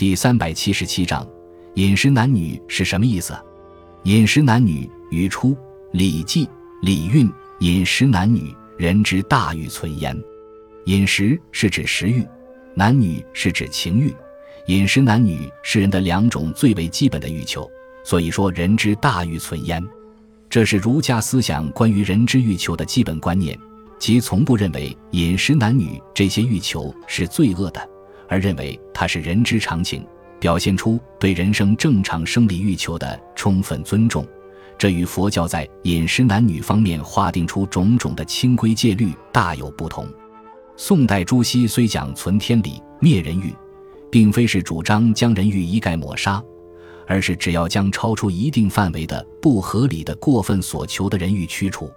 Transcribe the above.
第三百七十七章，饮食男女是什么意思？饮食男女，语出《礼记·礼运》：“饮食男女，人之大欲存焉。”饮食是指食欲，男女是指情欲。饮食男女是人的两种最为基本的欲求，所以说人之大欲存焉。这是儒家思想关于人之欲求的基本观念，即从不认为饮食男女这些欲求是罪恶的，而认为它是人之常情，表现出对人生正常生理欲求的充分尊重。这与佛教在饮食男女方面划定出种种的清规戒律大有不同。宋代朱熹虽讲存天理、灭人欲。并非是主张将人欲一概抹杀，而是只要将超出一定范围的不合理的过分所求的人欲驱除。